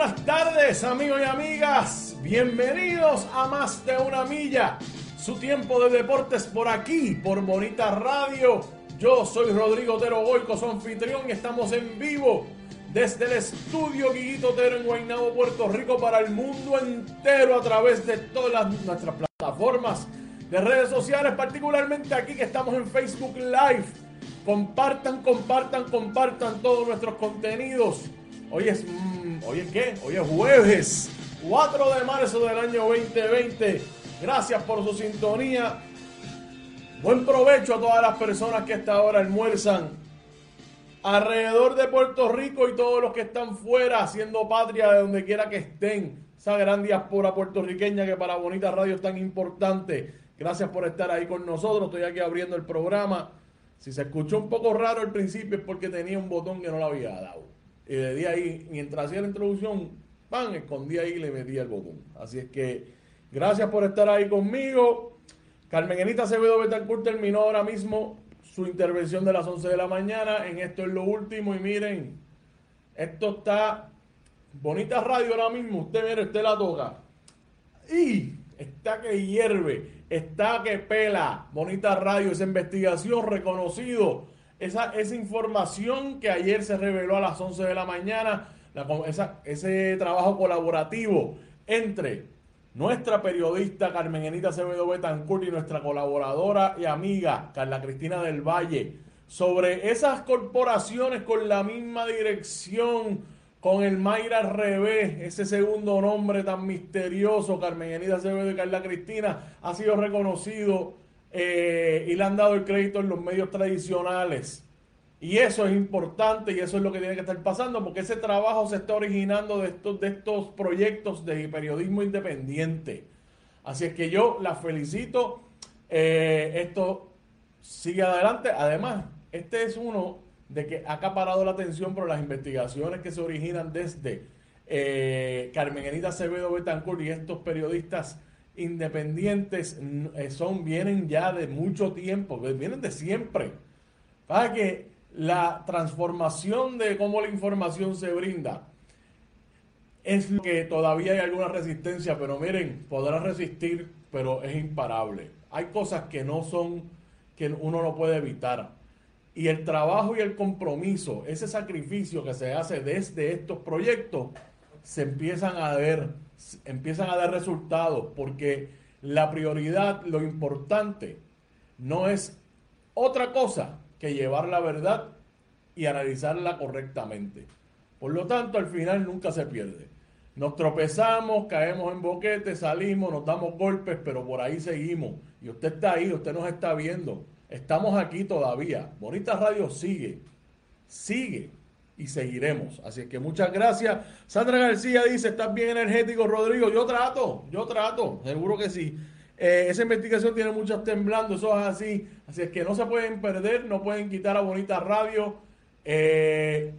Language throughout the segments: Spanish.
noches, amigos y amigas. Bienvenidos a Más de una Milla. Su tiempo de deportes por aquí, por Bonita Radio. Yo soy Rodrigo Otero Goico, su anfitrión, y estamos en vivo desde el estudio Guiguito Otero en Guaynabo, Puerto Rico, para el mundo entero a través de todas nuestras plataformas de redes sociales, particularmente aquí que estamos en Facebook Live. Compartan, compartan, compartan todos nuestros contenidos. Hoy es, ¿hoy es qué? Hoy es jueves, 4 de marzo del año 2020. Gracias por su sintonía. Buen provecho a todas las personas que hasta ahora almuerzan alrededor de Puerto Rico y todos los que están fuera haciendo patria de donde quiera que estén. Esa gran diáspora puertorriqueña que para Bonita Radio es tan importante. Gracias por estar ahí con nosotros. Estoy aquí abriendo el programa. Si se escuchó un poco raro al principio es porque tenía un botón que no lo había dado. Y de ahí, mientras hacía la introducción, pan, escondí ahí y le metí el botón. Así es que gracias por estar ahí conmigo. Carmen Enita Acevedo Betancourt terminó ahora mismo su intervención de las 11 de la mañana. En esto es lo último. Y miren, esto está bonita radio ahora mismo. Usted mire, usted la toca. Y está que hierve está que pela. Bonita radio, esa investigación reconocido. Esa, esa información que ayer se reveló a las 11 de la mañana, ese trabajo colaborativo entre nuestra periodista Carmen Enita Acevedo Betancourt y nuestra colaboradora y amiga Carla Cristina del Valle sobre esas corporaciones con la misma dirección con el Mayra al revés, ese segundo nombre tan misterioso, Carmen Enida Acevedo y Carla Cristina, ha sido reconocido eh, y le han dado el crédito en los medios tradicionales. Y eso es importante y eso es lo que tiene que estar pasando, porque ese trabajo se está originando de estos, de estos proyectos de periodismo independiente. Así es que yo la felicito. Eh, esto sigue adelante. Además, este es uno de que ha acaparado la atención por las investigaciones que se originan desde eh, Carmen Enita Acevedo Betancourt y estos periodistas independientes eh, son, vienen ya de mucho tiempo, vienen de siempre. Para que la transformación de cómo la información se brinda es que todavía hay alguna resistencia, pero miren, podrá resistir, pero es imparable. Hay cosas que no son, que uno no puede evitar y el trabajo y el compromiso, ese sacrificio que se hace desde estos proyectos, se empiezan a ver, empiezan a dar resultados, porque la prioridad, lo importante, no es otra cosa que llevar la verdad y analizarla correctamente. Por lo tanto, al final nunca se pierde. Nos tropezamos, caemos en boquete, salimos, nos damos golpes, pero por ahí seguimos. Y usted está ahí, usted nos está viendo. Estamos aquí todavía. Bonita Radio sigue, sigue y seguiremos. Así que muchas gracias. Sandra García dice, estás bien energético, Rodrigo. Yo trato, yo trato, seguro que sí. Eh, esa investigación tiene muchas temblando, eso es así. Así es que no se pueden perder, no pueden quitar a Bonita Radio. Eh,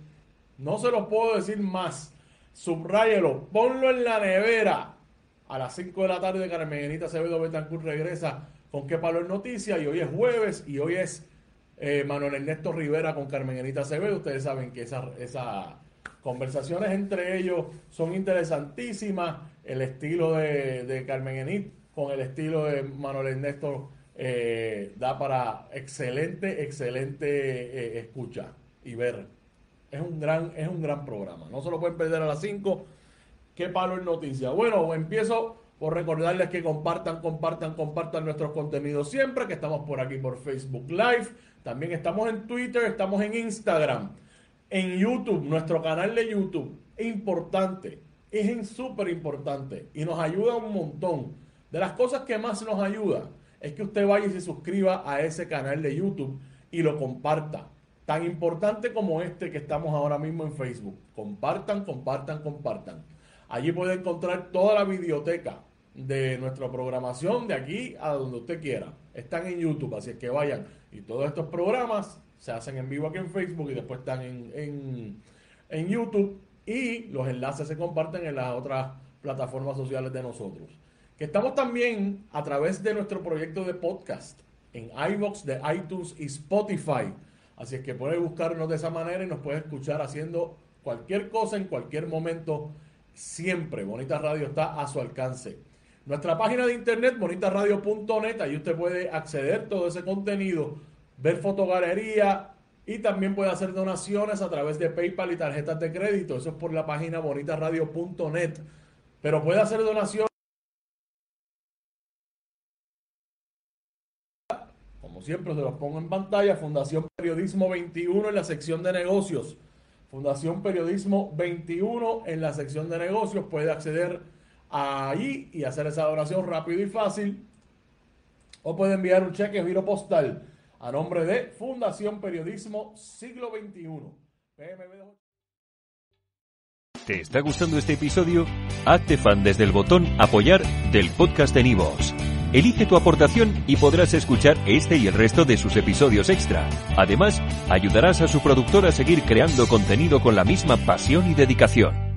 no se los puedo decir más. Subráyelo, ponlo en la nevera. A las 5 de la tarde, Carmenita Acevedo Betancourt regresa con qué palo es noticia y hoy es jueves y hoy es eh, Manuel Ernesto Rivera con Carmen Enita Acevedo. Ustedes saben que esas esa conversaciones entre ellos son interesantísimas. El estilo de, Carmen Enit con el estilo de Manuel Ernesto eh, da para excelente, excelente eh, escucha y ver. Es un, gran, es un gran programa. No se lo pueden perder a las 5. ¿Qué palo es noticia? Bueno, empiezo por recordarles que compartan, compartan, compartan nuestros contenidos siempre, que estamos por aquí por Facebook Live, también estamos en Twitter, estamos en Instagram, en YouTube, nuestro canal de YouTube, importante, es súper importante y nos ayuda un montón. De las cosas que más nos ayuda es que usted vaya y se suscriba a ese canal de YouTube y lo comparta. Tan importante como este que estamos ahora mismo en Facebook. Compartan, compartan, compartan. Allí puede encontrar toda la biblioteca de nuestra programación de aquí a donde usted quiera. Están en YouTube, así es que vayan. Y todos estos programas se hacen en vivo aquí en Facebook y después están en, en, YouTube. Y los enlaces se comparten en las otras plataformas sociales de nosotros. Que estamos también a través de nuestro proyecto de podcast en iBox de iTunes y Spotify. Así es que puede buscarnos de esa manera y nos puede escuchar haciendo cualquier cosa en cualquier momento siempre Bonita Radio está a su alcance. Nuestra página de internet, bonitarradio.net, ahí usted puede acceder a todo ese contenido, ver fotogalería y también puede hacer donaciones a través de PayPal y tarjetas de crédito. Eso es por la página bonitarradio.net. Pero puede hacer donaciones. Como siempre, se los pongo en pantalla. Fundación Periodismo 21 en la sección de negocios. Fundación Periodismo 21 en la sección de negocios. Puede acceder ahí y hacer esa donación rápido y fácil. O puede enviar un cheque giro postal a nombre de Fundación Periodismo Siglo XXI. ¿Te está gustando este episodio? Hazte fan desde el botón apoyar del podcast de Nivos. Elige tu aportación y podrás escuchar este y el resto de sus episodios extra. Además, ayudarás a su productor a seguir creando contenido con la misma pasión y dedicación.